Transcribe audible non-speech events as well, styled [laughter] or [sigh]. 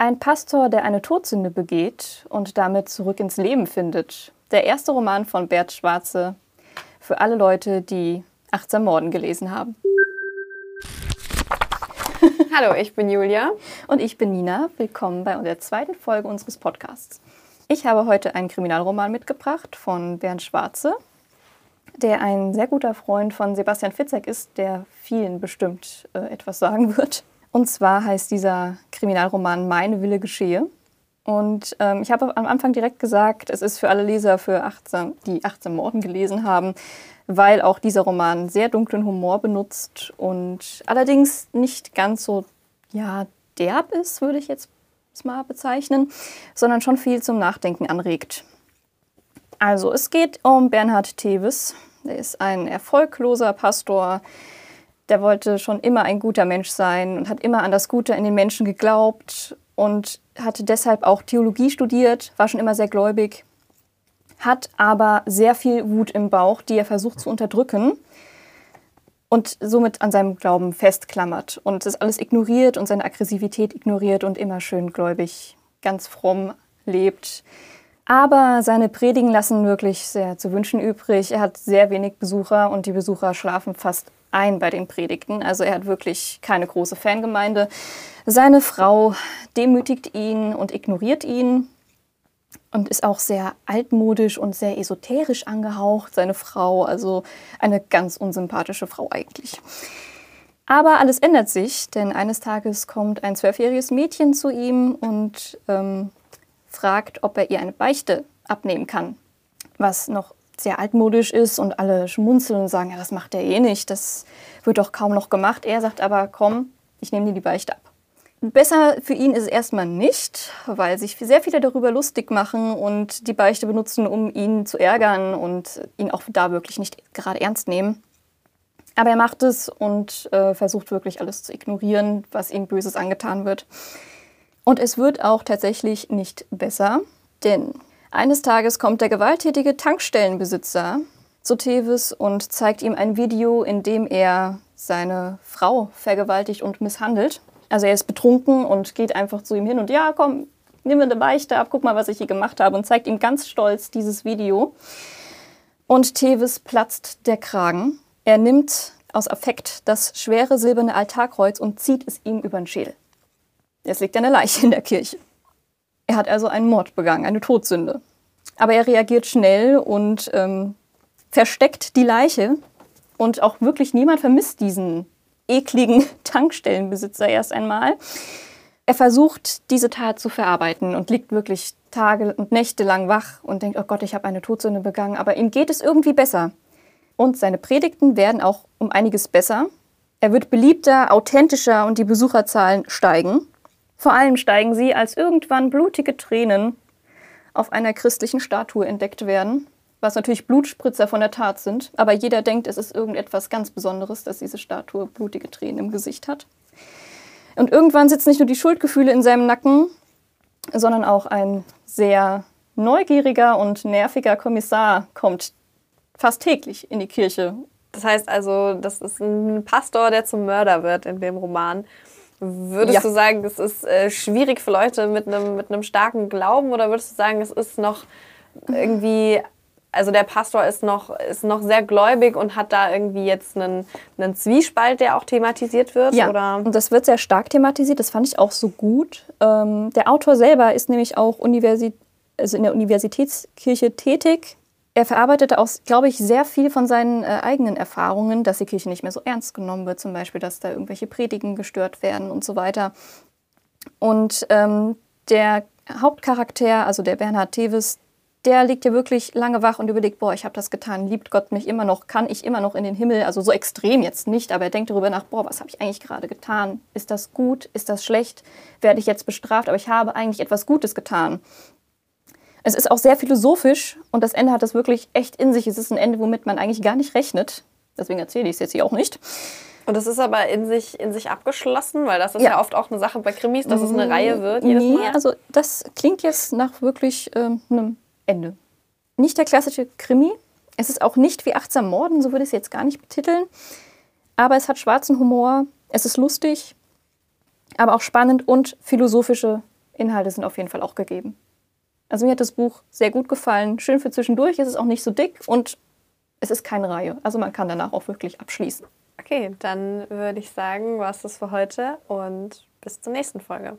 Ein Pastor, der eine Todsünde begeht und damit zurück ins Leben findet. Der erste Roman von Bert Schwarze für alle Leute, die Achtsam Morden gelesen haben. [laughs] Hallo, ich bin Julia. Und ich bin Nina. Willkommen bei der zweiten Folge unseres Podcasts. Ich habe heute einen Kriminalroman mitgebracht von Bernd Schwarze, der ein sehr guter Freund von Sebastian Fitzek ist, der vielen bestimmt äh, etwas sagen [laughs] wird. Und zwar heißt dieser Kriminalroman Meine Wille geschehe. Und ähm, ich habe am Anfang direkt gesagt, es ist für alle Leser, für 18, die 18 Morden gelesen haben, weil auch dieser Roman sehr dunklen Humor benutzt und allerdings nicht ganz so ja, derb ist, würde ich jetzt mal bezeichnen, sondern schon viel zum Nachdenken anregt. Also es geht um Bernhard Teves. Er ist ein erfolgloser Pastor, der wollte schon immer ein guter Mensch sein und hat immer an das Gute in den Menschen geglaubt und hatte deshalb auch Theologie studiert, war schon immer sehr gläubig, hat aber sehr viel Wut im Bauch, die er versucht zu unterdrücken und somit an seinem Glauben festklammert und das alles ignoriert und seine Aggressivität ignoriert und immer schön gläubig, ganz fromm lebt. Aber seine Predigen lassen wirklich sehr zu wünschen übrig. Er hat sehr wenig Besucher und die Besucher schlafen fast ein bei den Predigten. Also er hat wirklich keine große Fangemeinde. Seine Frau demütigt ihn und ignoriert ihn und ist auch sehr altmodisch und sehr esoterisch angehaucht, seine Frau. Also eine ganz unsympathische Frau eigentlich. Aber alles ändert sich, denn eines Tages kommt ein zwölfjähriges Mädchen zu ihm und ähm, fragt, ob er ihr eine Beichte abnehmen kann. Was noch sehr altmodisch ist und alle schmunzeln und sagen, ja, das macht er eh nicht, das wird doch kaum noch gemacht. Er sagt aber, komm, ich nehme dir die Beichte ab. Besser für ihn ist es erstmal nicht, weil sich sehr viele darüber lustig machen und die Beichte benutzen, um ihn zu ärgern und ihn auch da wirklich nicht gerade ernst nehmen. Aber er macht es und äh, versucht wirklich alles zu ignorieren, was ihm Böses angetan wird. Und es wird auch tatsächlich nicht besser, denn eines Tages kommt der gewalttätige Tankstellenbesitzer zu Tevis und zeigt ihm ein Video, in dem er seine Frau vergewaltigt und misshandelt. Also er ist betrunken und geht einfach zu ihm hin und ja, komm, nimm mir eine Beichte ab, guck mal, was ich hier gemacht habe und zeigt ihm ganz stolz dieses Video. Und Tevis platzt der Kragen. Er nimmt aus Affekt das schwere silberne Altarkreuz und zieht es ihm über den Schädel. Es liegt eine Leiche in der Kirche. Er hat also einen Mord begangen, eine Todsünde. Aber er reagiert schnell und ähm, versteckt die Leiche. Und auch wirklich niemand vermisst diesen ekligen [laughs] Tankstellenbesitzer erst einmal. Er versucht, diese Tat zu verarbeiten und liegt wirklich Tage und Nächte lang wach und denkt, oh Gott, ich habe eine Todsünde begangen. Aber ihm geht es irgendwie besser. Und seine Predigten werden auch um einiges besser. Er wird beliebter, authentischer und die Besucherzahlen steigen. Vor allem steigen sie, als irgendwann blutige Tränen auf einer christlichen Statue entdeckt werden, was natürlich Blutspritzer von der Tat sind, aber jeder denkt, es ist irgendetwas ganz Besonderes, dass diese Statue blutige Tränen im Gesicht hat. Und irgendwann sitzen nicht nur die Schuldgefühle in seinem Nacken, sondern auch ein sehr neugieriger und nerviger Kommissar kommt fast täglich in die Kirche. Das heißt also, das ist ein Pastor, der zum Mörder wird in dem Roman. Würdest ja. du sagen, es ist äh, schwierig für Leute mit einem mit starken Glauben oder würdest du sagen, es ist noch irgendwie, also der Pastor ist noch, ist noch sehr gläubig und hat da irgendwie jetzt einen, einen Zwiespalt, der auch thematisiert wird? Ja, oder? und das wird sehr stark thematisiert, das fand ich auch so gut. Ähm, der Autor selber ist nämlich auch Universi also in der Universitätskirche tätig er verarbeitete auch, glaube ich, sehr viel von seinen äh, eigenen Erfahrungen, dass die Kirche nicht mehr so ernst genommen wird, zum Beispiel, dass da irgendwelche Predigen gestört werden und so weiter. Und ähm, der Hauptcharakter, also der Bernhard Tevis, der liegt ja wirklich lange wach und überlegt, boah, ich habe das getan, liebt Gott mich immer noch, kann ich immer noch in den Himmel, also so extrem jetzt nicht, aber er denkt darüber nach, boah, was habe ich eigentlich gerade getan? Ist das gut? Ist das schlecht? Werde ich jetzt bestraft? Aber ich habe eigentlich etwas Gutes getan. Es ist auch sehr philosophisch und das Ende hat das wirklich echt in sich. Es ist ein Ende, womit man eigentlich gar nicht rechnet. Deswegen erzähle ich es jetzt hier auch nicht. Und das ist aber in sich, in sich abgeschlossen, weil das ist ja. ja oft auch eine Sache bei Krimis, dass es eine mm, Reihe wird. Jedes nee, Mal. also das klingt jetzt nach wirklich ähm, einem Ende. Nicht der klassische Krimi. Es ist auch nicht wie achtsam Morden, so würde ich es jetzt gar nicht betiteln. Aber es hat schwarzen Humor, es ist lustig, aber auch spannend und philosophische Inhalte sind auf jeden Fall auch gegeben. Also mir hat das Buch sehr gut gefallen. Schön für zwischendurch. Es ist auch nicht so dick und es ist keine Reihe. Also man kann danach auch wirklich abschließen. Okay, dann würde ich sagen, war es das für heute und bis zur nächsten Folge.